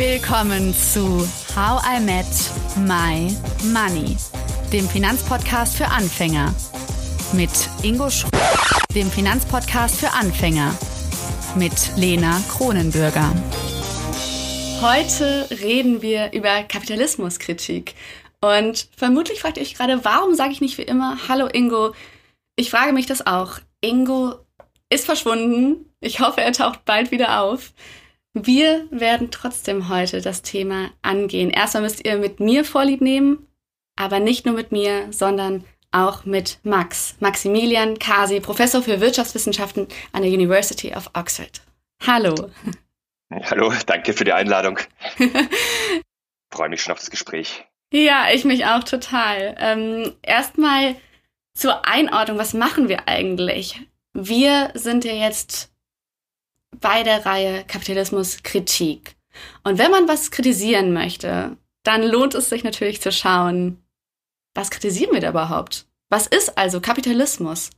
Willkommen zu How I Met My Money, dem Finanzpodcast für Anfänger. Mit Ingo Sch dem Finanzpodcast für Anfänger. Mit Lena Kronenbürger. Heute reden wir über Kapitalismuskritik. Und vermutlich fragt ihr euch gerade, warum sage ich nicht wie immer Hallo Ingo? Ich frage mich das auch. Ingo ist verschwunden. Ich hoffe, er taucht bald wieder auf. Wir werden trotzdem heute das Thema angehen. Erstmal müsst ihr mit mir Vorlieb nehmen, aber nicht nur mit mir, sondern auch mit Max, Maximilian Kasi, Professor für Wirtschaftswissenschaften an der University of Oxford. Hallo. Hallo, danke für die Einladung. Freue mich schon auf das Gespräch. Ja, ich mich auch total. Ähm, Erstmal zur Einordnung, was machen wir eigentlich? Wir sind ja jetzt bei der Reihe Kapitalismus Kritik. Und wenn man was kritisieren möchte, dann lohnt es sich natürlich zu schauen, was kritisieren wir da überhaupt? Was ist also Kapitalismus?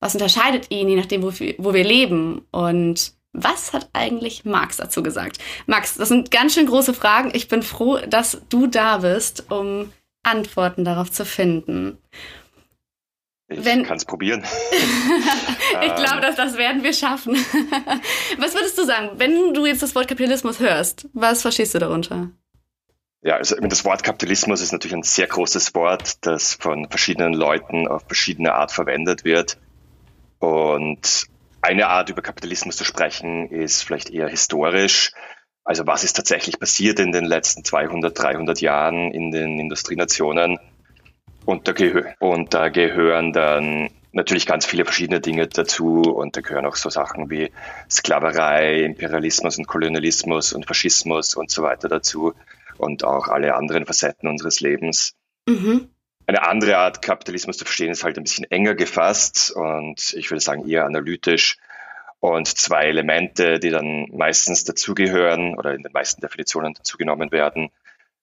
Was unterscheidet ihn, je nachdem, wo wo wir leben? Und was hat eigentlich Marx dazu gesagt? Max, das sind ganz schön große Fragen. Ich bin froh, dass du da bist, um Antworten darauf zu finden. Ich kann es probieren. ich glaube, dass das werden wir schaffen. was würdest du sagen, wenn du jetzt das Wort Kapitalismus hörst? Was verstehst du darunter? Ja, also das Wort Kapitalismus ist natürlich ein sehr großes Wort, das von verschiedenen Leuten auf verschiedene Art verwendet wird. Und eine Art über Kapitalismus zu sprechen ist vielleicht eher historisch. Also was ist tatsächlich passiert in den letzten 200, 300 Jahren in den Industrienationen? Und da, gehö und da gehören dann natürlich ganz viele verschiedene Dinge dazu und da gehören auch so Sachen wie Sklaverei, Imperialismus und Kolonialismus und Faschismus und so weiter dazu und auch alle anderen Facetten unseres Lebens. Mhm. Eine andere Art Kapitalismus zu verstehen ist halt ein bisschen enger gefasst und ich würde sagen eher analytisch und zwei Elemente, die dann meistens dazugehören oder in den meisten Definitionen dazugenommen werden,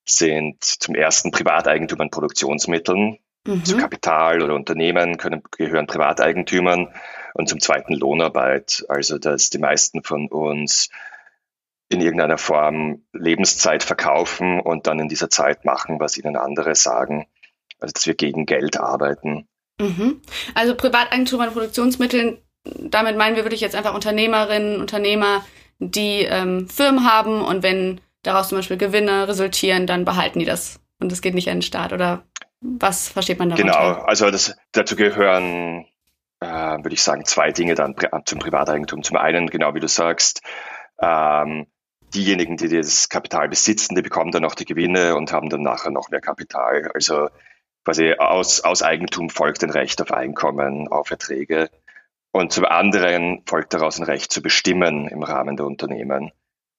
sind zum ersten Privateigentum an Produktionsmitteln. Mhm. Zu Kapital oder Unternehmen können, gehören Privateigentümern und zum zweiten Lohnarbeit. Also, dass die meisten von uns in irgendeiner Form Lebenszeit verkaufen und dann in dieser Zeit machen, was ihnen andere sagen. Also, dass wir gegen Geld arbeiten. Mhm. Also Privateigentum an Produktionsmitteln, damit meinen wir wirklich jetzt einfach Unternehmerinnen, Unternehmer, die ähm, Firmen haben und wenn daraus zum Beispiel Gewinne resultieren, dann behalten die das und es geht nicht an den Staat oder was versteht man darunter? Genau, also das, dazu gehören, äh, würde ich sagen, zwei Dinge dann zum Privateigentum. Zum einen, genau wie du sagst, ähm, diejenigen, die das Kapital besitzen, die bekommen dann auch die Gewinne und haben dann nachher noch mehr Kapital. Also quasi aus, aus Eigentum folgt ein Recht auf Einkommen, auf Erträge. Und zum anderen folgt daraus ein Recht zu bestimmen im Rahmen der Unternehmen.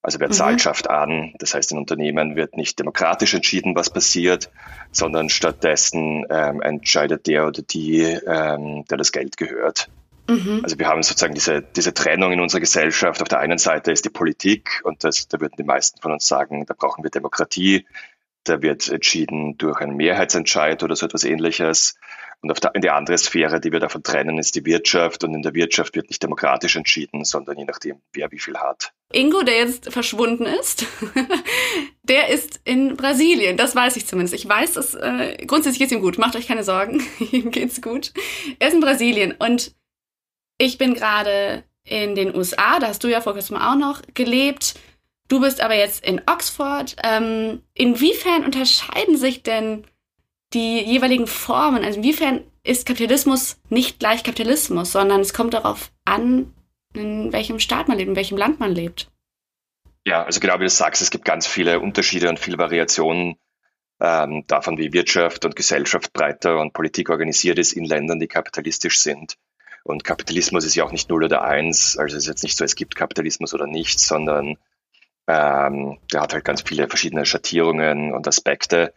Also wer zahlt, mhm. schafft an. Das heißt, in Unternehmen wird nicht demokratisch entschieden, was passiert, sondern stattdessen ähm, entscheidet der oder die, ähm, der das Geld gehört. Mhm. Also wir haben sozusagen diese, diese Trennung in unserer Gesellschaft. Auf der einen Seite ist die Politik und das, da würden die meisten von uns sagen, da brauchen wir Demokratie. Da wird entschieden durch einen Mehrheitsentscheid oder so etwas ähnliches. Und der, in der andere Sphäre, die wir davon trennen, ist die Wirtschaft. Und in der Wirtschaft wird nicht demokratisch entschieden, sondern je nachdem, wer wie viel hat. Ingo, der jetzt verschwunden ist, der ist in Brasilien. Das weiß ich zumindest. Ich weiß, dass äh, grundsätzlich geht's ihm gut. Macht euch keine Sorgen. ihm geht's gut. Er ist in Brasilien und ich bin gerade in den USA. Da hast du ja vor kurzem auch noch gelebt. Du bist aber jetzt in Oxford. Ähm, inwiefern unterscheiden sich denn die jeweiligen Formen. Also inwiefern ist Kapitalismus nicht gleich Kapitalismus, sondern es kommt darauf an, in welchem Staat man lebt, in welchem Land man lebt. Ja, also genau wie du sagst, es gibt ganz viele Unterschiede und viele Variationen ähm, davon, wie Wirtschaft und Gesellschaft breiter und Politik organisiert ist in Ländern, die kapitalistisch sind. Und Kapitalismus ist ja auch nicht null oder eins. Also es ist jetzt nicht so, es gibt Kapitalismus oder nichts, sondern ähm, der hat halt ganz viele verschiedene Schattierungen und Aspekte.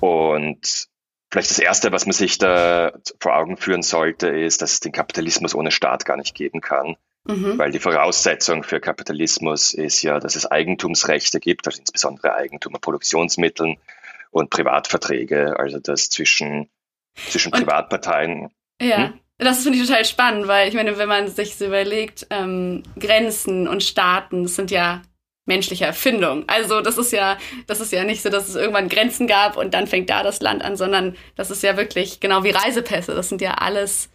Und vielleicht das Erste, was man sich da vor Augen führen sollte, ist, dass es den Kapitalismus ohne Staat gar nicht geben kann. Mhm. Weil die Voraussetzung für Kapitalismus ist ja, dass es Eigentumsrechte gibt, also insbesondere Eigentum an Produktionsmitteln und Privatverträge, also das zwischen, zwischen und, Privatparteien. Ja. Hm? Das finde ich total spannend, weil ich meine, wenn man sich so überlegt, ähm, Grenzen und Staaten, sind ja menschliche Erfindung. Also das ist ja, das ist ja nicht so, dass es irgendwann Grenzen gab und dann fängt da das Land an, sondern das ist ja wirklich genau wie Reisepässe. Das sind ja alles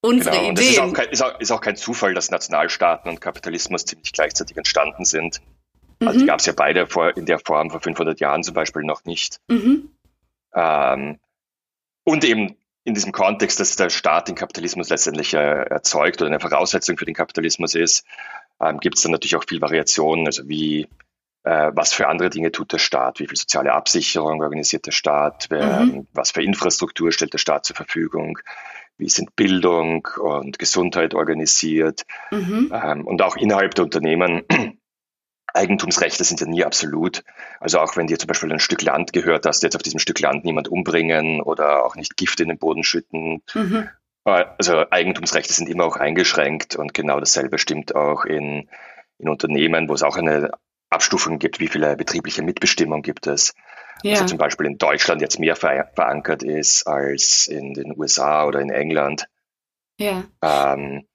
unsere genau, Ideen. Ist auch, kein, ist, auch, ist auch, kein, Zufall, dass Nationalstaaten und Kapitalismus ziemlich gleichzeitig entstanden sind. Also mhm. die gab es ja beide vor, in der Form vor 500 Jahren zum Beispiel noch nicht. Mhm. Ähm, und eben in diesem Kontext, dass der Staat den Kapitalismus letztendlich äh, erzeugt oder eine Voraussetzung für den Kapitalismus ist, ähm, gibt es dann natürlich auch viel Variationen, also wie, äh, was für andere Dinge tut der Staat, wie viel soziale Absicherung organisiert der Staat, wer, mhm. was für Infrastruktur stellt der Staat zur Verfügung, wie sind Bildung und Gesundheit organisiert mhm. ähm, und auch innerhalb der Unternehmen Eigentumsrechte sind ja nie absolut. Also auch wenn dir zum Beispiel ein Stück Land gehört, dass du jetzt auf diesem Stück Land niemand umbringen oder auch nicht Gift in den Boden schütten. Mhm. Also Eigentumsrechte sind immer auch eingeschränkt und genau dasselbe stimmt auch in, in Unternehmen, wo es auch eine Abstufung gibt, wie viele betriebliche Mitbestimmung gibt es. Ja. Also zum Beispiel in Deutschland jetzt mehr verankert ist als in den USA oder in England. Ja. Ähm,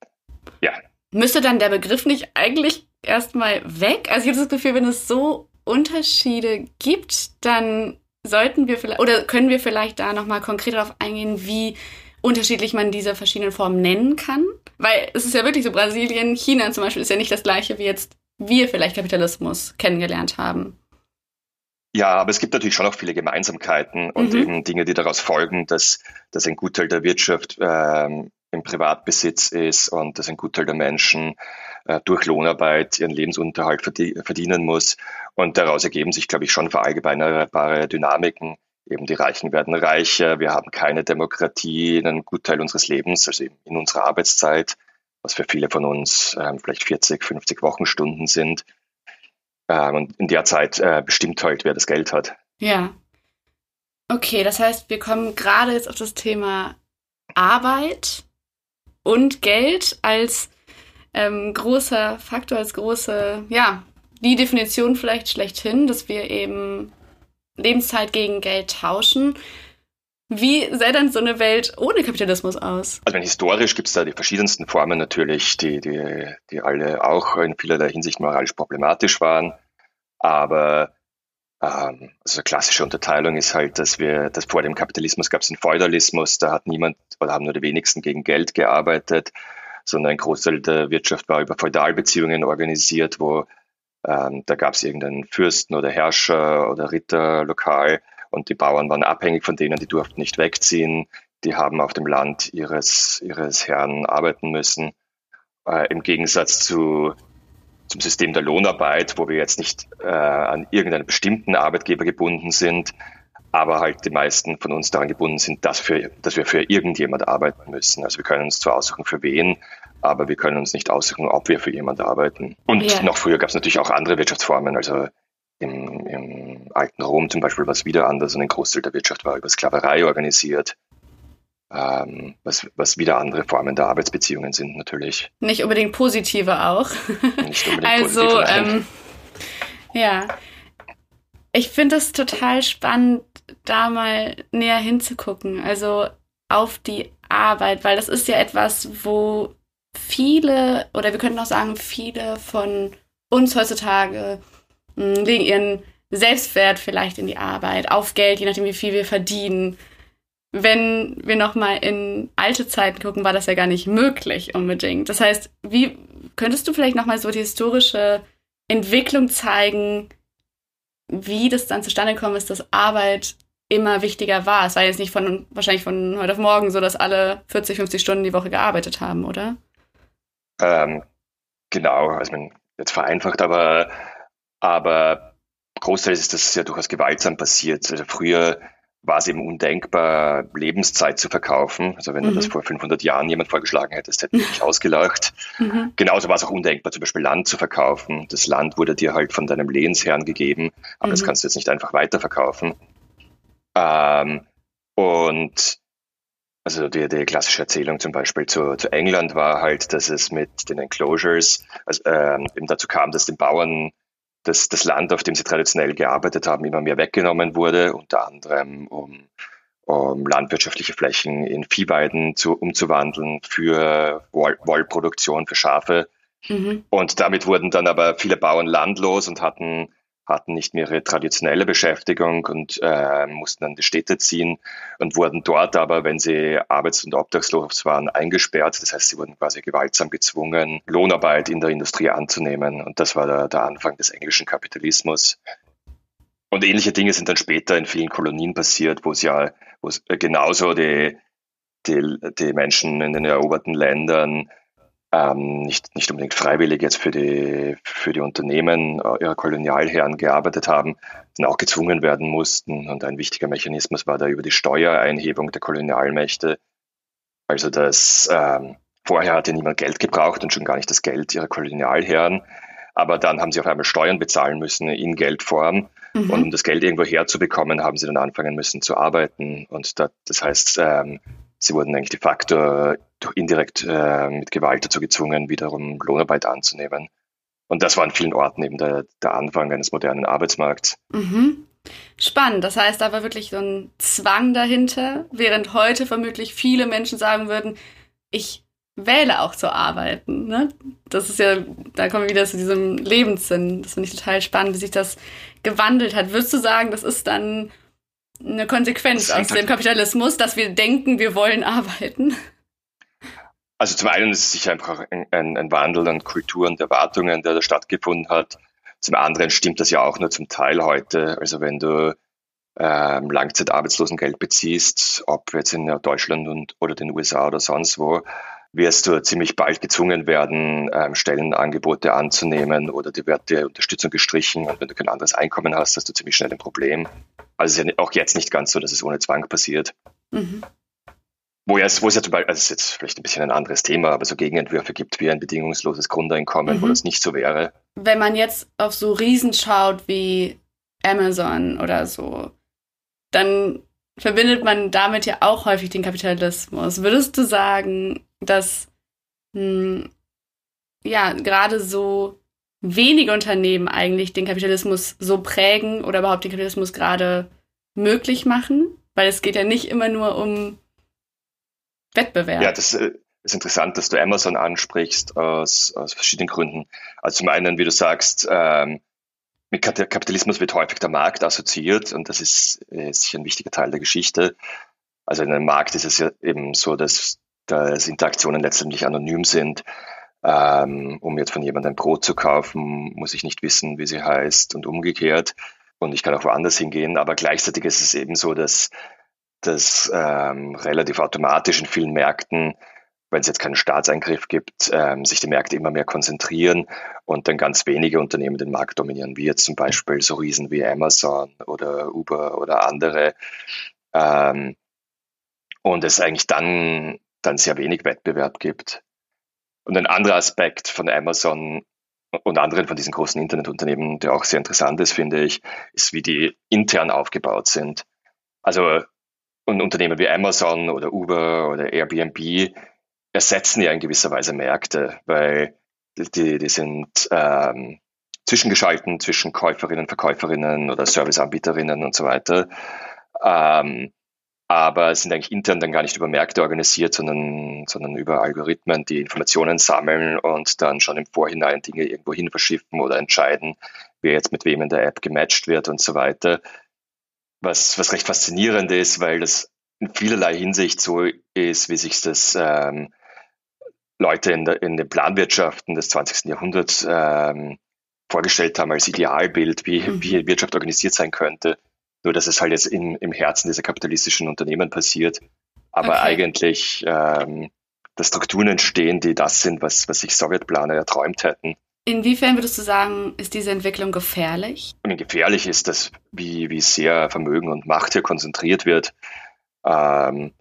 ja. Müsste dann der Begriff nicht eigentlich erstmal weg. Also ich habe das Gefühl, wenn es so Unterschiede gibt, dann sollten wir vielleicht oder können wir vielleicht da nochmal konkret darauf eingehen, wie unterschiedlich man diese verschiedenen Formen nennen kann. Weil es ist ja wirklich so, Brasilien, China zum Beispiel ist ja nicht das gleiche wie jetzt wir vielleicht Kapitalismus kennengelernt haben. Ja, aber es gibt natürlich schon auch viele Gemeinsamkeiten und mhm. eben Dinge, die daraus folgen, dass, dass ein Gutteil der Wirtschaft ähm, im Privatbesitz ist und dass ein Gutteil der Menschen äh, durch Lohnarbeit ihren Lebensunterhalt verdienen muss. Und daraus ergeben sich, glaube ich, schon verallgemeinerbare Dynamiken. Eben die Reichen werden reicher, wir haben keine Demokratie in einem Gutteil unseres Lebens, also in unserer Arbeitszeit, was für viele von uns ähm, vielleicht 40, 50 Wochenstunden sind. Ähm, und in der Zeit äh, bestimmt halt, wer das Geld hat. Ja. Okay, das heißt, wir kommen gerade jetzt auf das Thema Arbeit und Geld als ähm, großer Faktor, als große, ja, die Definition vielleicht schlechthin, dass wir eben Lebenszeit gegen Geld tauschen. Wie sähe dann so eine Welt ohne Kapitalismus aus? Also historisch gibt es da die verschiedensten Formen natürlich, die, die, die alle auch in vielerlei Hinsicht moralisch problematisch waren. Aber ähm, also klassische Unterteilung ist halt, dass wir, dass vor dem Kapitalismus gab es den Feudalismus, da hat niemand oder haben nur die wenigsten gegen Geld gearbeitet, sondern ein Großteil der Wirtschaft war über Feudalbeziehungen organisiert, wo ähm, da gab es irgendeinen Fürsten oder Herrscher oder Ritter lokal und die Bauern waren abhängig von denen, die durften nicht wegziehen, die haben auf dem Land ihres, ihres Herrn arbeiten müssen. Äh, Im Gegensatz zu zum System der Lohnarbeit, wo wir jetzt nicht äh, an irgendeinen bestimmten Arbeitgeber gebunden sind, aber halt die meisten von uns daran gebunden sind, dass, für, dass wir für irgendjemand arbeiten müssen. Also wir können uns zwar aussuchen, für wen, aber wir können uns nicht aussuchen, ob wir für jemand arbeiten. Und ja. noch früher gab es natürlich auch andere Wirtschaftsformen. Also im, im alten Rom zum Beispiel war es wieder anders und ein Großteil der Wirtschaft war über Sklaverei organisiert ähm, was, was wieder andere Formen der Arbeitsbeziehungen sind natürlich. Nicht unbedingt positive auch. Nicht unbedingt also, positive, ähm, ja. Ich finde es total spannend, da mal näher hinzugucken. Also auf die Arbeit, weil das ist ja etwas, wo viele, oder wir könnten auch sagen, viele von uns heutzutage mh, hm, legen ihren Selbstwert vielleicht in die Arbeit, auf Geld, je nachdem, wie viel wir verdienen wenn wir nochmal in alte Zeiten gucken, war das ja gar nicht möglich unbedingt. Das heißt, wie könntest du vielleicht nochmal so die historische Entwicklung zeigen, wie das dann zustande gekommen ist, dass Arbeit immer wichtiger war? Es war jetzt nicht von wahrscheinlich von heute auf morgen so, dass alle 40, 50 Stunden die Woche gearbeitet haben, oder? Ähm, genau, also man jetzt vereinfacht, aber aber großteils ist das ja durchaus gewaltsam passiert. Also früher war es eben undenkbar, Lebenszeit zu verkaufen. Also wenn mhm. du das vor 500 Jahren jemand vorgeschlagen hättest, hätten wir dich ausgelacht. Mhm. Genauso war es auch undenkbar, zum Beispiel Land zu verkaufen. Das Land wurde dir halt von deinem Lehensherrn gegeben, aber mhm. das kannst du jetzt nicht einfach weiterverkaufen. Ähm, und also die, die klassische Erzählung zum Beispiel zu, zu England war halt, dass es mit den Enclosures also, ähm, eben dazu kam, dass den Bauern dass das Land, auf dem sie traditionell gearbeitet haben, immer mehr weggenommen wurde, unter anderem um, um landwirtschaftliche Flächen in Viehweiden zu, umzuwandeln für Woll Wollproduktion für Schafe. Mhm. Und damit wurden dann aber viele Bauern landlos und hatten hatten nicht mehr ihre traditionelle Beschäftigung und äh, mussten dann die Städte ziehen und wurden dort aber, wenn sie arbeits- und obdachlos waren, eingesperrt. Das heißt, sie wurden quasi gewaltsam gezwungen, Lohnarbeit in der Industrie anzunehmen. Und das war der, der Anfang des englischen Kapitalismus. Und ähnliche Dinge sind dann später in vielen Kolonien passiert, wo es ja wo es genauso die, die, die Menschen in den eroberten Ländern ähm, nicht, nicht unbedingt freiwillig jetzt für die, für die Unternehmen äh, ihrer Kolonialherren gearbeitet haben, dann auch gezwungen werden mussten. Und ein wichtiger Mechanismus war da über die Steuereinhebung der Kolonialmächte. Also das ähm, vorher hatte niemand Geld gebraucht und schon gar nicht das Geld ihrer Kolonialherren. Aber dann haben sie auf einmal Steuern bezahlen müssen in Geldform. Mhm. Und um das Geld irgendwo herzubekommen, haben sie dann anfangen müssen zu arbeiten. Und da, das heißt, ähm, sie wurden eigentlich de facto indirekt äh, mit Gewalt dazu gezwungen, wiederum Lohnarbeit anzunehmen. Und das war an vielen Orten eben der, der Anfang eines modernen Arbeitsmarkts. Mhm. Spannend. Das heißt, da war wirklich so ein Zwang dahinter, während heute vermutlich viele Menschen sagen würden, ich wähle auch zu arbeiten. Ne? Das ist ja, da kommen wir wieder zu diesem Lebenssinn. Das finde ich total spannend, wie sich das gewandelt hat. Würdest du sagen, das ist dann eine Konsequenz aus dem Kapitalismus, dass wir denken, wir wollen arbeiten? Also zum einen ist es sicher einfach ein, ein, Wandel an Kulturen und Erwartungen, der da stattgefunden hat. Zum anderen stimmt das ja auch nur zum Teil heute. Also wenn du ähm, Langzeitarbeitslosengeld beziehst, ob jetzt in Deutschland und, oder den USA oder sonst wo, wirst du ziemlich bald gezwungen werden, ähm, Stellenangebote anzunehmen oder dir wird die Unterstützung gestrichen und wenn du kein anderes Einkommen hast, hast du ziemlich schnell ein Problem. Also es ist ja auch jetzt nicht ganz so, dass es ohne Zwang passiert. Mhm. Wo, es, wo es ja zum Beispiel, also ist jetzt vielleicht ein bisschen ein anderes Thema, aber so Gegenentwürfe gibt wie ein bedingungsloses Grundeinkommen, mhm. wo das nicht so wäre. Wenn man jetzt auf so Riesen schaut wie Amazon oder so, dann verbindet man damit ja auch häufig den Kapitalismus. Würdest du sagen, dass mh, hm, ja gerade so wenige Unternehmen eigentlich den Kapitalismus so prägen oder überhaupt den Kapitalismus gerade möglich machen? Weil es geht ja nicht immer nur um Wettbewerb. Ja, das äh, ist interessant, dass du Amazon ansprichst aus, aus verschiedenen Gründen. Also zum einen, wie du sagst, ähm, mit Kapitalismus wird häufig der Markt assoziiert und das ist, äh, sicher ein wichtiger Teil der Geschichte. Also in einem Markt ist es ja eben so, dass, dass Interaktionen letztendlich anonym sind. Ähm, um jetzt von jemandem ein Brot zu kaufen, muss ich nicht wissen, wie sie heißt und umgekehrt. Und ich kann auch woanders hingehen. Aber gleichzeitig ist es eben so, dass das ähm, relativ automatisch in vielen Märkten wenn es jetzt keinen Staatseingriff gibt, ähm, sich die Märkte immer mehr konzentrieren und dann ganz wenige Unternehmen den Markt dominieren, wie jetzt zum Beispiel so Riesen wie Amazon oder Uber oder andere. Ähm, und es eigentlich dann, dann sehr wenig Wettbewerb gibt. Und ein anderer Aspekt von Amazon und anderen von diesen großen Internetunternehmen, der auch sehr interessant ist, finde ich, ist, wie die intern aufgebaut sind. Also und Unternehmen wie Amazon oder Uber oder Airbnb, ersetzen ja in gewisser Weise Märkte, weil die, die sind ähm, zwischengeschalten zwischen Käuferinnen, Verkäuferinnen oder Serviceanbieterinnen und so weiter. Ähm, aber sind eigentlich intern dann gar nicht über Märkte organisiert, sondern, sondern über Algorithmen, die Informationen sammeln und dann schon im Vorhinein Dinge irgendwo hin verschiffen oder entscheiden, wer jetzt mit wem in der App gematcht wird und so weiter. Was, was recht faszinierend ist, weil das in vielerlei Hinsicht so ist, wie sich das ähm, Leute in, der, in den Planwirtschaften des 20. Jahrhunderts ähm, vorgestellt haben als Idealbild, wie, mhm. wie Wirtschaft organisiert sein könnte. Nur dass es halt jetzt in, im Herzen dieser kapitalistischen Unternehmen passiert. Aber okay. eigentlich ähm, dass Strukturen entstehen, die das sind, was, was sich Sowjetplaner erträumt hätten. Inwiefern würdest du sagen, ist diese Entwicklung gefährlich? Ich meine, gefährlich ist das, wie, wie sehr Vermögen und Macht hier konzentriert wird. Ähm,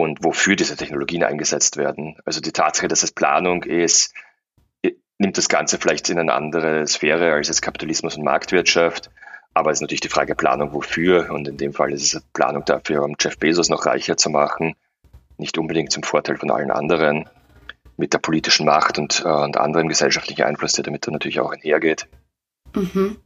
und wofür diese Technologien eingesetzt werden. Also die Tatsache, dass es Planung ist, nimmt das Ganze vielleicht in eine andere Sphäre als jetzt Kapitalismus und Marktwirtschaft. Aber es ist natürlich die Frage Planung wofür. Und in dem Fall ist es Planung dafür, um Jeff Bezos noch reicher zu machen. Nicht unbedingt zum Vorteil von allen anderen. Mit der politischen Macht und, äh, und anderem gesellschaftlichen Einfluss, der damit dann natürlich auch einhergeht. Mhm.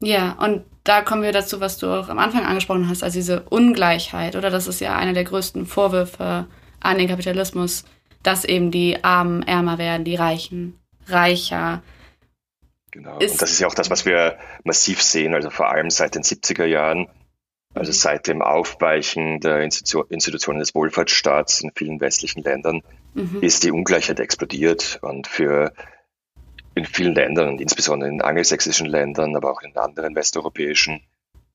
Ja, und da kommen wir dazu, was du auch am Anfang angesprochen hast, also diese Ungleichheit, oder? Das ist ja einer der größten Vorwürfe an den Kapitalismus, dass eben die Armen ärmer werden, die Reichen reicher. Genau. Ist, und das ist ja auch das, was wir massiv sehen, also vor allem seit den 70er Jahren, also seit dem Aufweichen der Institutionen des Wohlfahrtsstaats in vielen westlichen Ländern, mhm. ist die Ungleichheit explodiert und für in vielen Ländern insbesondere in angelsächsischen Ländern, aber auch in anderen westeuropäischen,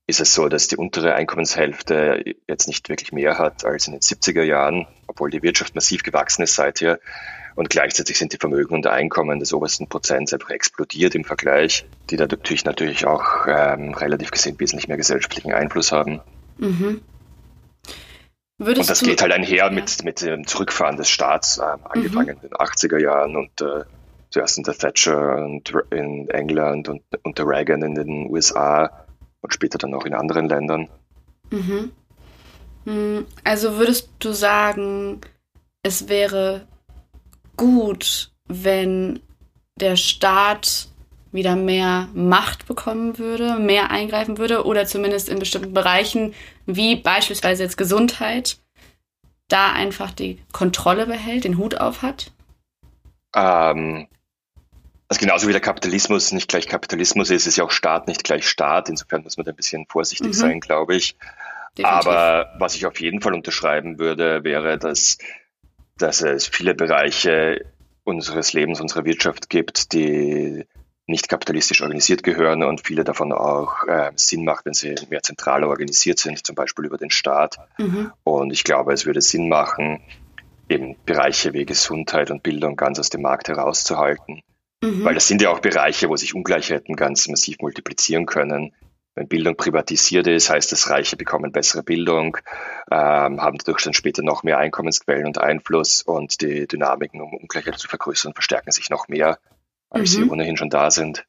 ist es so, dass die untere Einkommenshälfte jetzt nicht wirklich mehr hat als in den 70er Jahren, obwohl die Wirtschaft massiv gewachsen ist seither. Und gleichzeitig sind die Vermögen und Einkommen des obersten Prozents einfach explodiert im Vergleich, die da natürlich natürlich auch ähm, relativ gesehen wesentlich mehr gesellschaftlichen Einfluss haben. Mhm. und das geht halt einher ja. mit, mit dem Zurückfahren des Staats, äh, angefangen mhm. in den 80er Jahren und äh, zuerst unter Thatcher und in England und unter Reagan in den USA und später dann auch in anderen Ländern. Mhm. Hm, also würdest du sagen, es wäre gut, wenn der Staat wieder mehr Macht bekommen würde, mehr eingreifen würde oder zumindest in bestimmten Bereichen, wie beispielsweise jetzt Gesundheit, da einfach die Kontrolle behält, den Hut auf hat? Ähm, also genauso wie der Kapitalismus nicht gleich Kapitalismus ist, ist ja auch Staat nicht gleich Staat. Insofern muss man da ein bisschen vorsichtig mhm. sein, glaube ich. Definitiv. Aber was ich auf jeden Fall unterschreiben würde, wäre, dass, dass es viele Bereiche unseres Lebens, unserer Wirtschaft gibt, die nicht kapitalistisch organisiert gehören und viele davon auch äh, Sinn macht, wenn sie mehr zentral organisiert sind, zum Beispiel über den Staat. Mhm. Und ich glaube, es würde Sinn machen, eben Bereiche wie Gesundheit und Bildung ganz aus dem Markt herauszuhalten Mhm. Weil das sind ja auch Bereiche, wo sich Ungleichheiten ganz massiv multiplizieren können. Wenn Bildung privatisiert ist, heißt das, Reiche bekommen bessere Bildung, ähm, haben dadurch dann später noch mehr Einkommensquellen und Einfluss und die Dynamiken, um Ungleichheit zu vergrößern, verstärken sich noch mehr, als mhm. sie ohnehin schon da sind.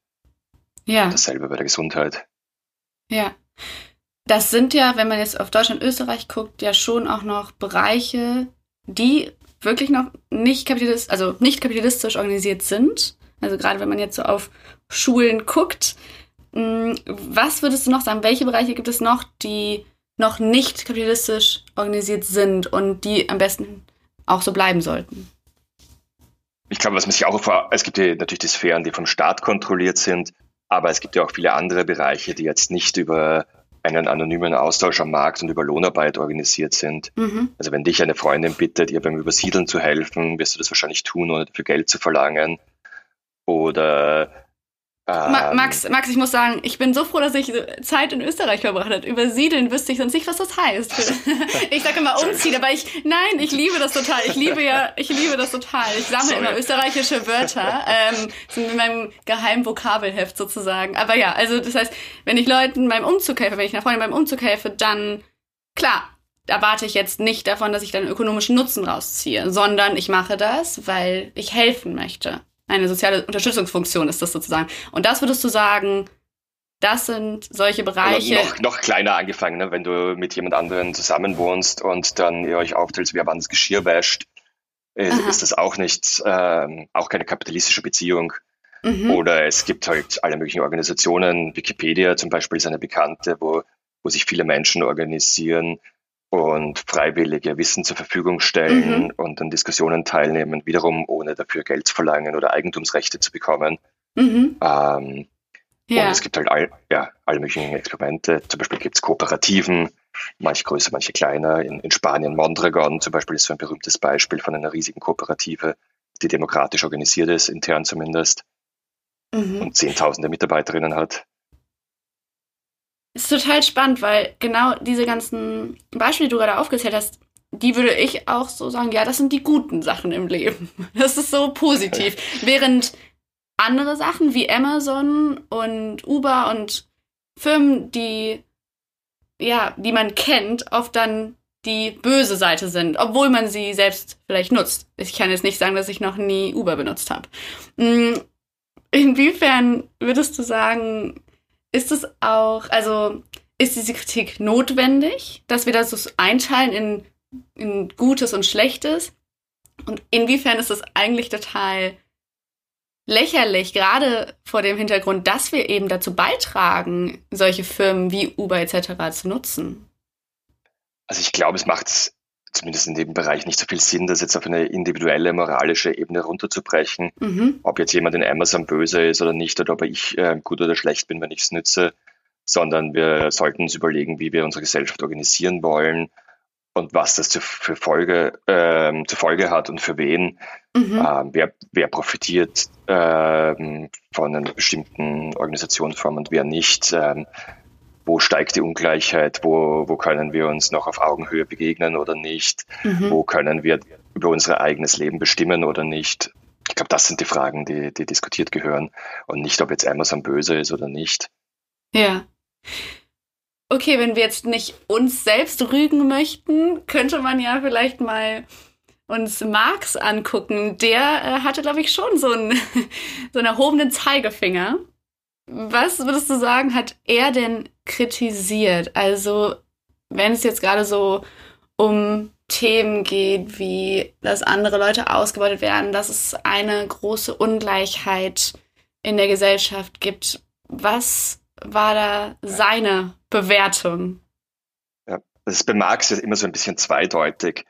Ja. Und dasselbe bei der Gesundheit. Ja. Das sind ja, wenn man jetzt auf Deutschland, Österreich guckt, ja schon auch noch Bereiche, die wirklich noch nicht kapitalistisch, also nicht kapitalistisch organisiert sind. Also gerade wenn man jetzt so auf Schulen guckt, mm, was würdest du noch sagen? Welche Bereiche gibt es noch, die noch nicht kapitalistisch organisiert sind und die am besten auch so bleiben sollten? Ich glaube, was man sich auch vor, es gibt ja natürlich die Sphären, die vom Staat kontrolliert sind, aber es gibt ja auch viele andere Bereiche, die jetzt nicht über einen anonymen Austausch am Markt und über Lohnarbeit organisiert sind. Mhm. Also wenn dich eine Freundin bittet, ihr beim Übersiedeln zu helfen, wirst du das wahrscheinlich tun, ohne dafür Geld zu verlangen. Oder ähm, Max, Max, ich muss sagen, ich bin so froh, dass ich Zeit in Österreich verbracht habe. Übersiedeln wüsste ich sonst nicht, was das heißt. ich sage immer umziehen, aber ich, nein, ich liebe das total. Ich liebe ja, ich liebe das total. Ich sammle Sorry. immer österreichische Wörter, ähm, sind in meinem geheimen Vokabelheft sozusagen. Aber ja, also das heißt, wenn ich Leuten beim Umzug helfe, wenn ich einer Freundin beim Umzug helfe, dann, klar, erwarte ich jetzt nicht davon, dass ich dann ökonomischen Nutzen rausziehe, sondern ich mache das, weil ich helfen möchte. Eine soziale Unterstützungsfunktion ist das sozusagen. Und das würdest du sagen, das sind solche Bereiche. Noch, noch kleiner angefangen, ne? wenn du mit jemand anderem zusammenwohnst und dann ihr euch aufteilt, wer wann das Geschirr wäscht, äh, ist das auch nicht, ähm, auch keine kapitalistische Beziehung. Mhm. Oder es gibt halt alle möglichen Organisationen. Wikipedia zum Beispiel ist eine bekannte, wo, wo sich viele Menschen organisieren, und freiwillige Wissen zur Verfügung stellen mhm. und an Diskussionen teilnehmen, wiederum ohne dafür Geld zu verlangen oder Eigentumsrechte zu bekommen. Mhm. Ähm, ja. Und es gibt halt all, ja, alle möglichen Experimente. Zum Beispiel gibt es Kooperativen, manche größer, manche kleiner. In, in Spanien Mondragon zum Beispiel ist so ein berühmtes Beispiel von einer riesigen Kooperative, die demokratisch organisiert ist, intern zumindest, mhm. und Zehntausende Mitarbeiterinnen hat ist total spannend, weil genau diese ganzen Beispiele, die du gerade aufgezählt hast, die würde ich auch so sagen, ja, das sind die guten Sachen im Leben. Das ist so positiv. Während andere Sachen wie Amazon und Uber und Firmen, die ja, die man kennt, oft dann die böse Seite sind, obwohl man sie selbst vielleicht nutzt. Ich kann jetzt nicht sagen, dass ich noch nie Uber benutzt habe. Hm, inwiefern würdest du sagen, ist es auch, also ist diese Kritik notwendig, dass wir das so einteilen in, in Gutes und Schlechtes? Und inwiefern ist es eigentlich total lächerlich, gerade vor dem Hintergrund, dass wir eben dazu beitragen, solche Firmen wie Uber etc. zu nutzen? Also ich glaube, es macht zumindest in dem Bereich nicht so viel Sinn, das jetzt auf eine individuelle moralische Ebene runterzubrechen. Mhm. Ob jetzt jemand in Amazon böse ist oder nicht, oder ob ich äh, gut oder schlecht bin, wenn ich es nütze, sondern wir sollten uns überlegen, wie wir unsere Gesellschaft organisieren wollen und was das für Folge, ähm, zur Folge hat und für wen. Mhm. Ähm, wer, wer profitiert ähm, von einer bestimmten Organisationsform und wer nicht. Wo steigt die Ungleichheit, wo, wo können wir uns noch auf Augenhöhe begegnen oder nicht, mhm. wo können wir über unser eigenes Leben bestimmen oder nicht. Ich glaube, das sind die Fragen, die, die diskutiert gehören und nicht, ob jetzt Amazon böse ist oder nicht. Ja. Okay, wenn wir jetzt nicht uns selbst rügen möchten, könnte man ja vielleicht mal uns Marx angucken. Der äh, hatte, glaube ich, schon so einen, so einen erhobenen Zeigefinger. Was würdest du sagen, hat er denn kritisiert? Also, wenn es jetzt gerade so um Themen geht, wie dass andere Leute ausgebeutet werden, dass es eine große Ungleichheit in der Gesellschaft gibt. Was war da seine Bewertung? Ja, das ist bei Marx immer so ein bisschen zweideutig,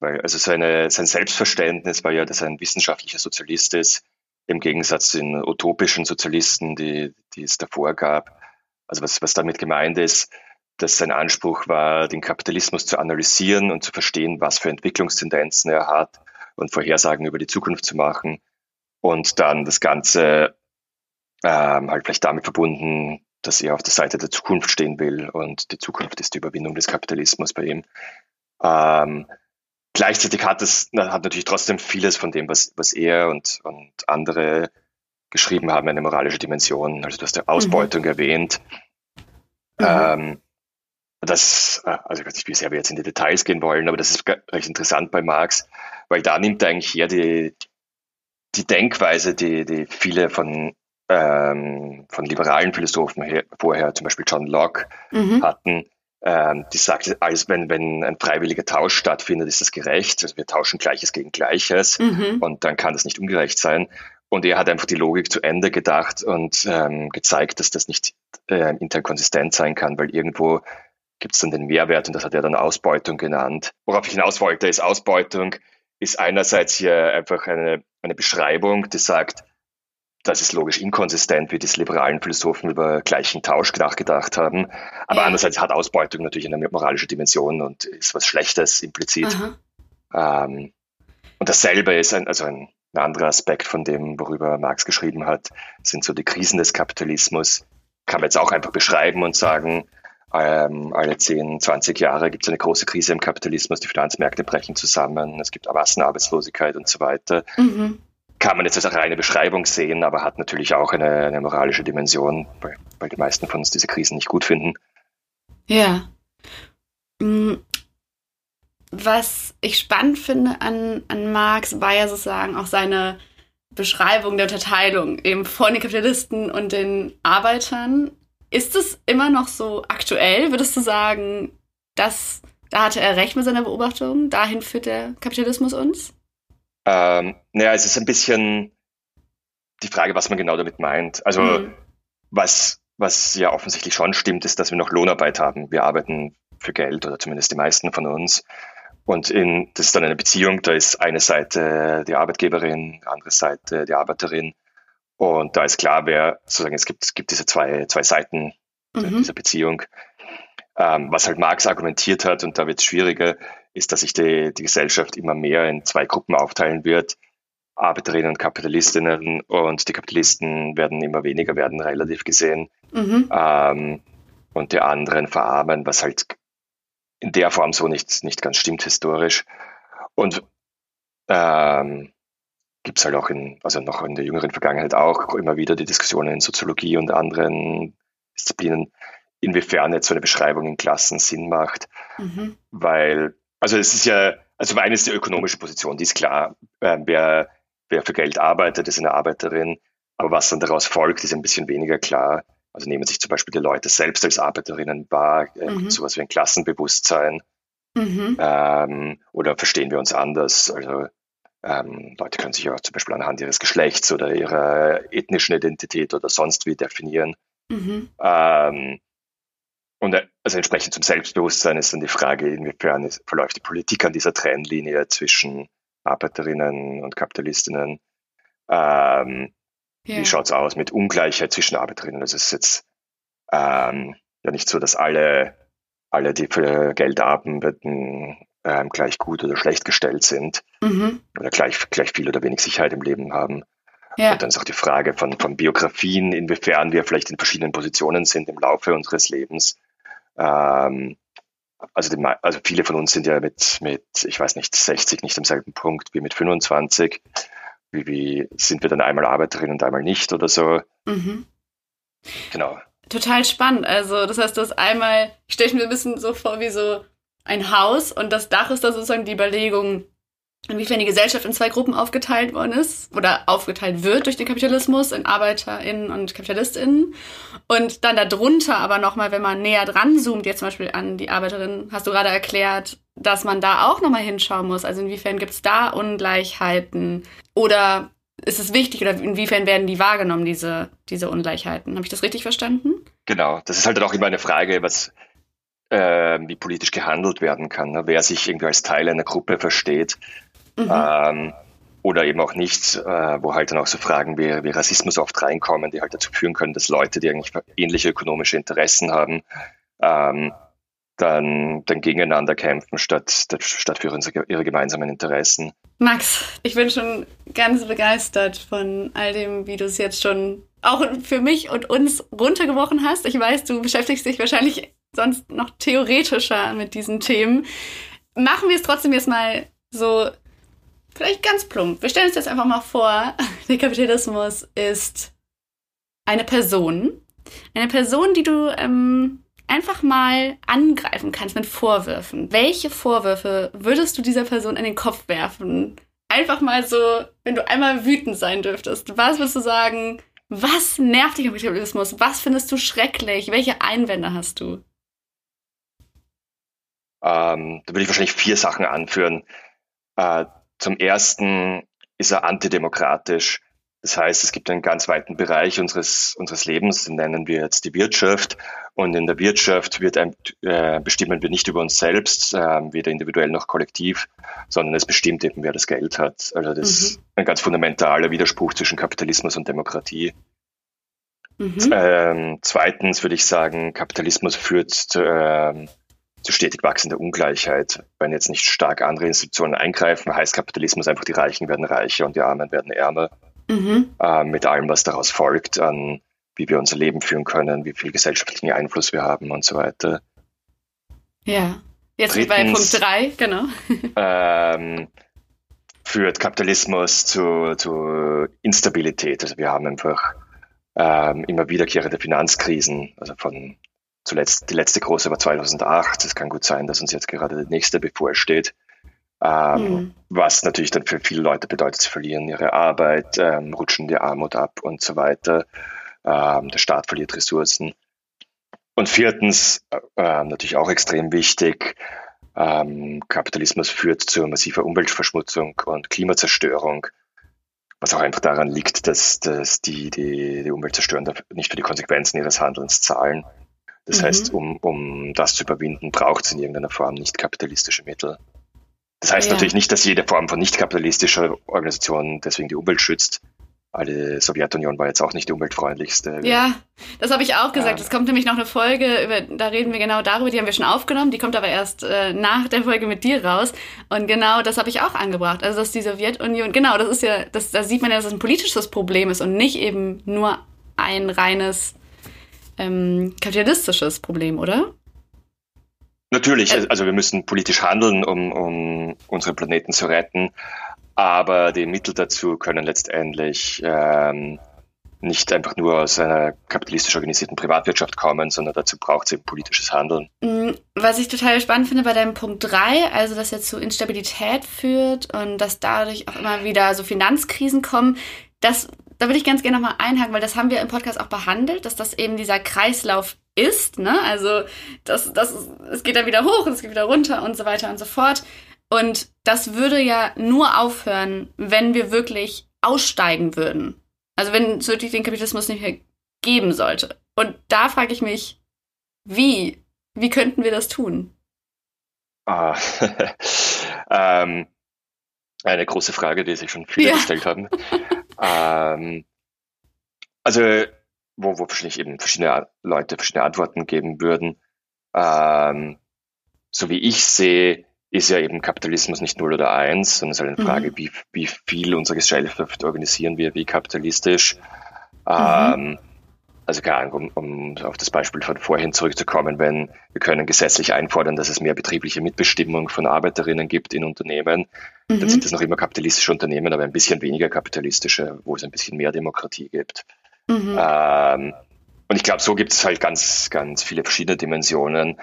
weil also seine, sein Selbstverständnis war ja, dass er ein wissenschaftlicher Sozialist ist, im Gegensatz zu den utopischen Sozialisten, die, die es davor gab. Also was, was damit gemeint ist, dass sein Anspruch war, den Kapitalismus zu analysieren und zu verstehen, was für Entwicklungstendenzen er hat und Vorhersagen über die Zukunft zu machen und dann das Ganze ähm, halt vielleicht damit verbunden, dass er auf der Seite der Zukunft stehen will und die Zukunft ist die Überwindung des Kapitalismus bei ihm. Ähm, Gleichzeitig hat es hat natürlich trotzdem vieles von dem, was, was er und, und andere geschrieben haben, eine moralische Dimension. Also du hast die Ausbeutung mhm. erwähnt. Mhm. Ähm, das, äh, also ich weiß nicht, wie sehr wir jetzt in die Details gehen wollen, aber das ist recht interessant bei Marx, weil da nimmt er eigentlich her die, die Denkweise, die, die viele von, ähm, von liberalen Philosophen her, vorher, zum Beispiel John Locke, mhm. hatten, ähm, die sagt, als wenn, wenn ein freiwilliger Tausch stattfindet, ist das gerecht. Also wir tauschen Gleiches gegen Gleiches mhm. und dann kann das nicht ungerecht sein. Und er hat einfach die Logik zu Ende gedacht und ähm, gezeigt, dass das nicht äh, intern konsistent sein kann, weil irgendwo gibt es dann den Mehrwert und das hat er dann Ausbeutung genannt. Worauf ich hinaus wollte, ist Ausbeutung ist einerseits hier einfach eine, eine Beschreibung, die sagt, das ist logisch inkonsistent, wie die liberalen Philosophen über gleichen Tausch nachgedacht haben. Aber ja. andererseits hat Ausbeutung natürlich eine moralische Dimension und ist was Schlechtes implizit. Ähm, und dasselbe ist ein, also ein, ein anderer Aspekt von dem, worüber Marx geschrieben hat, sind so die Krisen des Kapitalismus. Kann man jetzt auch einfach beschreiben und sagen, ähm, alle 10, 20 Jahre gibt es eine große Krise im Kapitalismus, die Finanzmärkte brechen zusammen, es gibt Massenarbeitslosigkeit und so weiter. Mhm kann man jetzt als reine Beschreibung sehen, aber hat natürlich auch eine, eine moralische Dimension, weil, weil die meisten von uns diese Krisen nicht gut finden. Ja. Mm, was ich spannend finde an, an Marx, war ja sozusagen auch seine Beschreibung der Unterteilung eben von den Kapitalisten und den Arbeitern. Ist es immer noch so aktuell? Würdest du sagen, dass da hatte er recht mit seiner Beobachtung? Dahin führt der Kapitalismus uns? Ähm, naja, es ist ein bisschen die Frage, was man genau damit meint. Also mhm. was, was ja offensichtlich schon stimmt, ist, dass wir noch Lohnarbeit haben. Wir arbeiten für Geld oder zumindest die meisten von uns. Und in, das ist dann eine Beziehung, da ist eine Seite die Arbeitgeberin, andere Seite die Arbeiterin. Und da ist klar, wer sozusagen, es gibt, es gibt diese zwei, zwei Seiten mhm. dieser Beziehung. Ähm, was halt Marx argumentiert hat, und da wird es schwieriger, ist, dass sich die, die Gesellschaft immer mehr in zwei Gruppen aufteilen wird. Arbeiterinnen und Kapitalistinnen und die Kapitalisten werden immer weniger werden, relativ gesehen. Mhm. Ähm, und die anderen verarmen, was halt in der Form so nicht, nicht ganz stimmt historisch. Und ähm, gibt es halt auch in, also noch in der jüngeren Vergangenheit auch immer wieder die Diskussionen in Soziologie und anderen Disziplinen, inwiefern jetzt so eine Beschreibung in Klassen Sinn macht, mhm. weil also es ist ja, also eine ist die ökonomische Position, die ist klar. Äh, wer, wer für Geld arbeitet, ist eine Arbeiterin. Aber was dann daraus folgt, ist ein bisschen weniger klar. Also nehmen sich zum Beispiel die Leute selbst als Arbeiterinnen wahr, äh, mhm. sowas wie ein Klassenbewusstsein. Mhm. Ähm, oder verstehen wir uns anders? Also ähm, Leute können sich auch zum Beispiel anhand ihres Geschlechts oder ihrer ethnischen Identität oder sonst wie definieren. Mhm. Ähm, und äh, also entsprechend zum Selbstbewusstsein ist dann die Frage, inwiefern ist, verläuft die Politik an dieser Trennlinie zwischen Arbeiterinnen und Kapitalistinnen. Ähm, yeah. Wie schaut's aus mit Ungleichheit zwischen Arbeiterinnen? Also es ist jetzt ähm, ja nicht so, dass alle, alle, die für Geld arbeiten, ähm, gleich gut oder schlecht gestellt sind mhm. oder gleich, gleich viel oder wenig Sicherheit im Leben haben. Ja. Und dann ist auch die Frage von, von Biografien, inwiefern wir vielleicht in verschiedenen Positionen sind im Laufe unseres Lebens. Ähm, also, die, also viele von uns sind ja mit, mit, ich weiß nicht, 60 nicht am selben Punkt wie mit 25. Wie, wie sind wir dann einmal Arbeiterin und einmal nicht oder so? Mhm. Genau. Total spannend. Also, das heißt, das einmal, ich stelle mir ein bisschen so vor wie so ein Haus und das Dach ist da sozusagen die Überlegung, inwiefern die Gesellschaft in zwei Gruppen aufgeteilt worden ist oder aufgeteilt wird durch den Kapitalismus in ArbeiterInnen und KapitalistInnen. Und dann darunter aber nochmal, wenn man näher dran zoomt, jetzt zum Beispiel an die Arbeiterinnen, hast du gerade erklärt, dass man da auch nochmal hinschauen muss. Also inwiefern gibt es da Ungleichheiten? Oder ist es wichtig oder inwiefern werden die wahrgenommen, diese, diese Ungleichheiten? Habe ich das richtig verstanden? Genau, das ist halt auch immer eine Frage, was, äh, wie politisch gehandelt werden kann. Ne? Wer sich irgendwie als Teil einer Gruppe versteht mhm. ähm, oder eben auch nicht, äh, wo halt dann auch so Fragen wie, wie Rassismus oft reinkommen, die halt dazu führen können, dass Leute, die eigentlich ähnliche ökonomische Interessen haben, ähm, dann, dann gegeneinander kämpfen, statt, statt für unsere, ihre gemeinsamen Interessen. Max, ich bin schon ganz begeistert von all dem, wie du es jetzt schon auch für mich und uns runtergebrochen hast. Ich weiß, du beschäftigst dich wahrscheinlich sonst noch theoretischer mit diesen Themen. Machen wir es trotzdem jetzt mal so, vielleicht ganz plump. Wir stellen uns jetzt einfach mal vor, der Kapitalismus ist eine Person. Eine Person, die du ähm, einfach mal angreifen kannst mit Vorwürfen. Welche Vorwürfe würdest du dieser Person in den Kopf werfen? Einfach mal so, wenn du einmal wütend sein dürftest. Was würdest du sagen? Was nervt dich am Kapitalismus? Was findest du schrecklich? Welche Einwände hast du? Ähm, da würde ich wahrscheinlich vier Sachen anführen. Äh, zum ersten ist er antidemokratisch. Das heißt, es gibt einen ganz weiten Bereich unseres, unseres Lebens, den nennen wir jetzt die Wirtschaft. Und in der Wirtschaft wird ein, äh, bestimmen wir nicht über uns selbst, äh, weder individuell noch kollektiv, sondern es bestimmt eben, wer das Geld hat. Also das mhm. ist ein ganz fundamentaler Widerspruch zwischen Kapitalismus und Demokratie. Mhm. Ähm, zweitens würde ich sagen, Kapitalismus führt zu, ähm, zu stetig wachsender Ungleichheit. Wenn jetzt nicht stark andere Institutionen eingreifen, heißt Kapitalismus einfach, die Reichen werden reicher und die Armen werden ärmer. Mhm. Äh, mit allem, was daraus folgt, an wie wir unser Leben führen können, wie viel gesellschaftlichen Einfluss wir haben und so weiter. Ja, jetzt Drittens, bei Punkt 3, genau. ähm, führt Kapitalismus zu, zu Instabilität. Also wir haben einfach ähm, immer wiederkehrende Finanzkrisen, also von zuletzt, die letzte große war 2008. Es kann gut sein, dass uns jetzt gerade die nächste bevorsteht. Ähm, mhm. Was natürlich dann für viele Leute bedeutet, sie verlieren ihre Arbeit, ähm, rutschen die Armut ab und so weiter. Ähm, der Staat verliert Ressourcen. Und viertens, äh, ähm, natürlich auch extrem wichtig, ähm, Kapitalismus führt zu massiver Umweltverschmutzung und Klimazerstörung, was auch einfach daran liegt, dass, dass die, die, die Umweltzerstörenden nicht für die Konsequenzen ihres Handelns zahlen. Das mhm. heißt, um, um das zu überwinden, braucht es in irgendeiner Form nicht kapitalistische Mittel. Das heißt ja. natürlich nicht, dass jede Form von nicht kapitalistischer Organisation deswegen die Umwelt schützt. Alle Sowjetunion war jetzt auch nicht die umweltfreundlichste. Ja, das habe ich auch gesagt. Es kommt nämlich noch eine Folge, über, da reden wir genau darüber, die haben wir schon aufgenommen, die kommt aber erst äh, nach der Folge mit dir raus. Und genau das habe ich auch angebracht. Also, dass die Sowjetunion, genau, das ist ja, das, da sieht man ja, dass es ein politisches Problem ist und nicht eben nur ein reines ähm, kapitalistisches Problem, oder? Natürlich, also wir müssen politisch handeln, um, um unseren Planeten zu retten, aber die Mittel dazu können letztendlich ähm, nicht einfach nur aus einer kapitalistisch organisierten Privatwirtschaft kommen, sondern dazu braucht es eben politisches Handeln. Mm, was ich total spannend finde bei deinem Punkt 3, also dass jetzt zu Instabilität führt und dass dadurch auch immer wieder so Finanzkrisen kommen, das da würde ich ganz gerne nochmal einhaken, weil das haben wir im Podcast auch behandelt, dass das eben dieser Kreislauf ist, ne? Also das, das, es geht dann wieder hoch es geht wieder runter und so weiter und so fort. Und das würde ja nur aufhören, wenn wir wirklich aussteigen würden. Also wenn es wirklich den Kapitalismus nicht mehr geben sollte. Und da frage ich mich, wie? wie könnten wir das tun? Ah, ähm, eine große Frage, die sich schon viele ja. gestellt haben. ähm, also, wo, wo wahrscheinlich eben verschiedene Leute verschiedene Antworten geben würden. Ähm, so wie ich sehe, ist ja eben Kapitalismus nicht null oder eins, sondern es ist halt eine Frage, mhm. wie, wie viel unserer Gesellschaft organisieren wir wie kapitalistisch. Mhm. Ähm, also keine Ahnung, um, um auf das Beispiel von vorhin zurückzukommen, wenn wir können gesetzlich einfordern, dass es mehr betriebliche Mitbestimmung von Arbeiterinnen gibt in Unternehmen, mhm. dann sind das noch immer kapitalistische Unternehmen, aber ein bisschen weniger kapitalistische, wo es ein bisschen mehr Demokratie gibt. Mhm. Ähm, und ich glaube, so gibt es halt ganz, ganz viele verschiedene Dimensionen.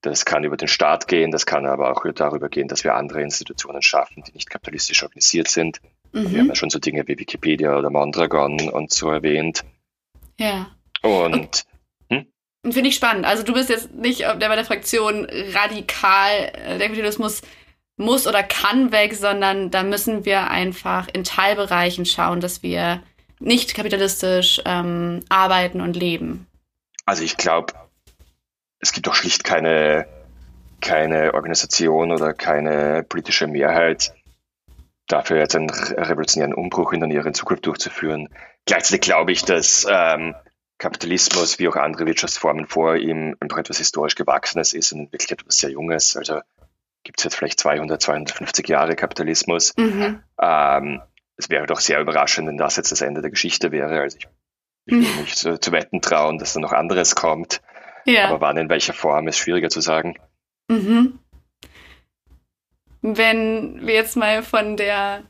Das kann über den Staat gehen, das kann aber auch darüber gehen, dass wir andere Institutionen schaffen, die nicht kapitalistisch organisiert sind. Mhm. Wir haben ja schon so Dinge wie Wikipedia oder Mondragon und so erwähnt. Ja. Und, hm? finde ich spannend. Also du bist jetzt nicht der bei der Fraktion radikal, äh, der Kapitalismus muss oder kann weg, sondern da müssen wir einfach in Teilbereichen schauen, dass wir nicht kapitalistisch ähm, arbeiten und leben. Also ich glaube, es gibt doch schlicht keine, keine Organisation oder keine politische Mehrheit, dafür jetzt einen revolutionären Umbruch in der näheren Zukunft durchzuführen. Gleichzeitig glaube ich, dass ähm, Kapitalismus wie auch andere Wirtschaftsformen vor ihm einfach etwas historisch Gewachsenes ist und wirklich etwas sehr Junges. Also gibt es jetzt vielleicht 200, 250 Jahre Kapitalismus. Mhm. Ähm, es wäre doch sehr überraschend, wenn das jetzt das Ende der Geschichte wäre. Also ich, ich will mhm. mich zu, zu, wetten trauen, dass da noch anderes kommt. Ja. Aber wann in welcher Form ist schwieriger zu sagen. Mhm. Wenn wir jetzt mal von der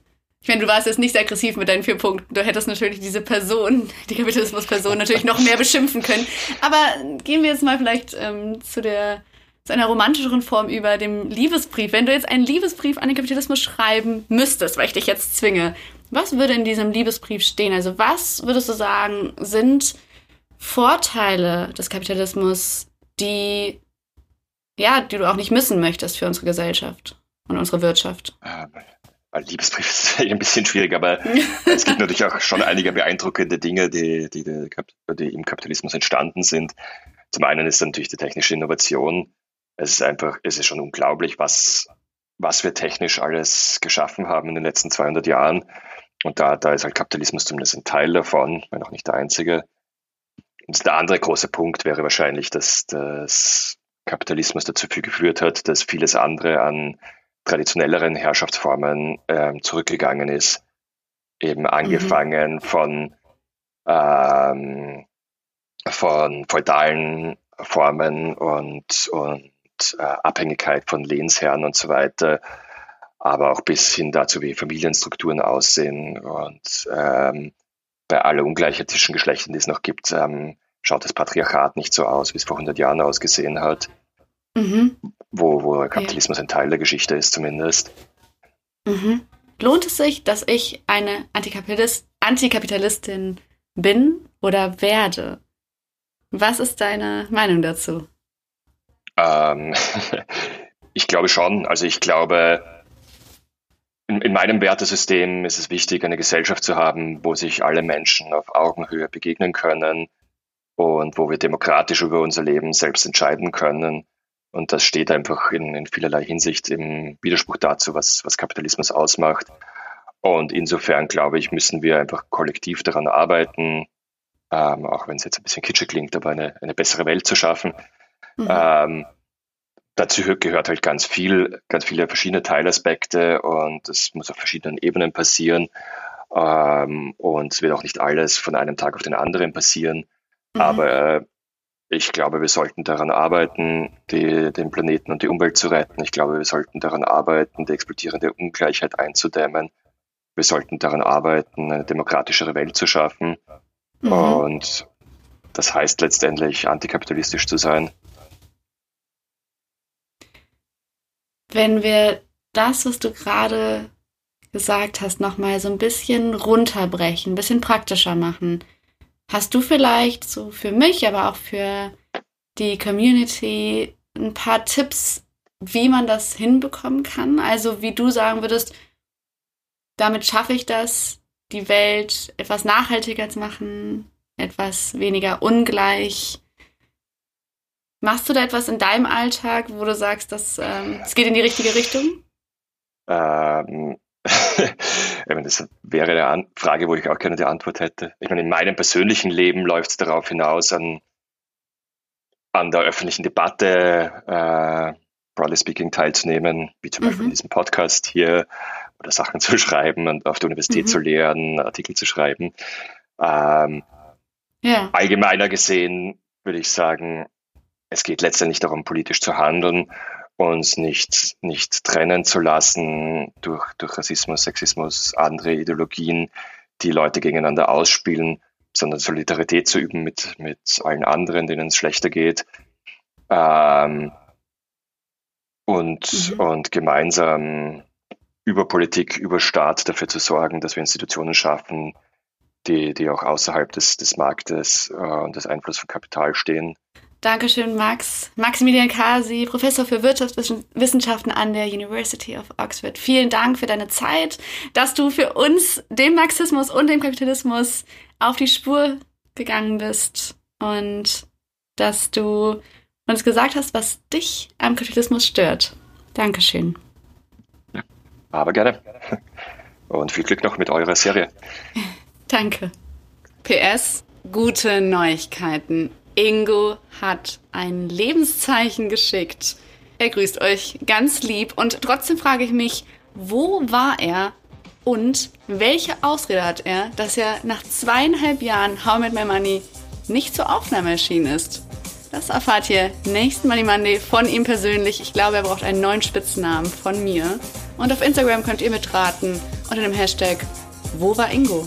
ich meine, du warst jetzt nicht aggressiv mit deinen vier Punkten. Du hättest natürlich diese Person, die Kapitalismus-Person, natürlich noch mehr beschimpfen können. Aber gehen wir jetzt mal vielleicht ähm, zu der zu einer romantischeren Form über dem Liebesbrief. Wenn du jetzt einen Liebesbrief an den Kapitalismus schreiben müsstest, weil ich dich jetzt zwinge, was würde in diesem Liebesbrief stehen? Also was würdest du sagen, sind Vorteile des Kapitalismus, die ja, die du auch nicht missen möchtest für unsere Gesellschaft und unsere Wirtschaft? Liebesbrief ist ein bisschen schwierig, aber es gibt natürlich auch schon einige beeindruckende Dinge, die, die, die, im Kapitalismus entstanden sind. Zum einen ist natürlich die technische Innovation. Es ist einfach, es ist schon unglaublich, was, was wir technisch alles geschaffen haben in den letzten 200 Jahren. Und da, da ist halt Kapitalismus zumindest ein Teil davon, wenn auch nicht der einzige. Und der andere große Punkt wäre wahrscheinlich, dass das Kapitalismus dazu geführt hat, dass vieles andere an traditionelleren Herrschaftsformen ähm, zurückgegangen ist. Eben angefangen mhm. von, ähm, von feudalen Formen und, und äh, Abhängigkeit von Lehnsherren und so weiter, aber auch bis hin dazu, wie Familienstrukturen aussehen und ähm, bei aller Ungleichheit zwischen Geschlechtern, die es noch gibt, ähm, schaut das Patriarchat nicht so aus, wie es vor 100 Jahren ausgesehen hat mhm. wo, wo Kapitalismus ja. ein Teil der Geschichte ist zumindest. Mhm. Lohnt es sich, dass ich eine Antikapitalist, Antikapitalistin bin oder werde? Was ist deine Meinung dazu? Ähm, ich glaube schon. Also ich glaube, in, in, meinem Wertesystem ist es wichtig, eine Gesellschaft zu haben, wo sich alle Menschen auf Augenhöhe begegnen können und wo wir demokratisch über unser Leben selbst entscheiden können und das steht einfach in, in vielerlei Hinsicht im Widerspruch dazu, was, was Kapitalismus ausmacht. Und insofern, glaube ich, müssen wir einfach kollektiv daran arbeiten, ähm, auch wenn es jetzt ein bisschen kitschig klingt, aber eine, eine bessere Welt zu schaffen. Mhm. Ähm, dazu gehört halt ganz viel, ganz viele verschiedene Teilaspekte und das muss auf verschiedenen Ebenen passieren. Ähm, und es wird auch nicht alles von einem Tag auf den anderen passieren. Mhm. Aber ich glaube, wir sollten daran arbeiten, die, den Planeten und die Umwelt zu retten. Ich glaube, wir sollten daran arbeiten, die explodierende Ungleichheit einzudämmen. Wir sollten daran arbeiten, eine demokratischere Welt zu schaffen. Mhm. Und das heißt letztendlich, antikapitalistisch zu sein. Wenn wir das, was du gerade gesagt hast, nochmal so ein bisschen runterbrechen, ein bisschen praktischer machen. Hast du vielleicht so für mich, aber auch für die Community ein paar Tipps, wie man das hinbekommen kann? Also wie du sagen würdest, damit schaffe ich das, die Welt etwas nachhaltiger zu machen, etwas weniger ungleich. Machst du da etwas in deinem Alltag, wo du sagst, ähm, es geht in die richtige Richtung? Ähm, das wäre eine Frage, wo ich auch gerne die Antwort hätte. Ich meine, in meinem persönlichen Leben läuft es darauf hinaus, an, an der öffentlichen Debatte, äh, broadly speaking, teilzunehmen, wie zum mhm. Beispiel in diesem Podcast hier, oder Sachen zu schreiben und auf der Universität mhm. zu lehren, Artikel zu schreiben. Ähm, ja. Allgemeiner gesehen würde ich sagen, es geht letztendlich darum, politisch zu handeln uns nicht, nicht trennen zu lassen durch, durch Rassismus, Sexismus, andere Ideologien, die Leute gegeneinander ausspielen, sondern Solidarität zu üben mit, mit allen anderen, denen es schlechter geht. Ähm, und, mhm. und gemeinsam über Politik, über Staat dafür zu sorgen, dass wir Institutionen schaffen, die, die auch außerhalb des, des Marktes äh, und des Einflusses von Kapital stehen. Dankeschön, Max. Maximilian Kasi, Professor für Wirtschaftswissenschaften an der University of Oxford. Vielen Dank für deine Zeit, dass du für uns dem Marxismus und dem Kapitalismus auf die Spur gegangen bist und dass du uns gesagt hast, was dich am Kapitalismus stört. Dankeschön. Aber gerne. Und viel Glück noch mit eurer Serie. Danke. PS, gute Neuigkeiten. Ingo hat ein Lebenszeichen geschickt. Er grüßt euch ganz lieb und trotzdem frage ich mich, wo war er und welche Ausrede hat er, dass er nach zweieinhalb Jahren How I Met My Money nicht zur Aufnahme erschienen ist? Das erfahrt ihr nächsten Money Monday von ihm persönlich. Ich glaube, er braucht einen neuen Spitznamen von mir. Und auf Instagram könnt ihr mitraten unter dem Hashtag Wo war Ingo?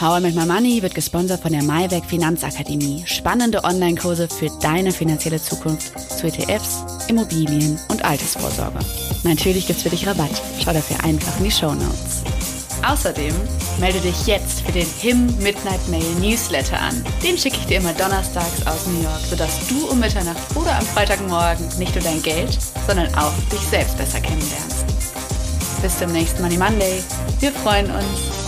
How I Make My Money wird gesponsert von der Maiwerk Finanzakademie. Spannende Online-Kurse für deine finanzielle Zukunft zu ETFs, Immobilien und Altersvorsorge. Natürlich gibt's für dich Rabatt. Schau dafür einfach in die Show Notes. Außerdem melde dich jetzt für den HIM Midnight Mail Newsletter an. Den schicke ich dir immer donnerstags aus New York, sodass du um Mitternacht oder am Freitagmorgen nicht nur dein Geld, sondern auch dich selbst besser kennenlernst. Bis zum nächsten Money Monday. Wir freuen uns.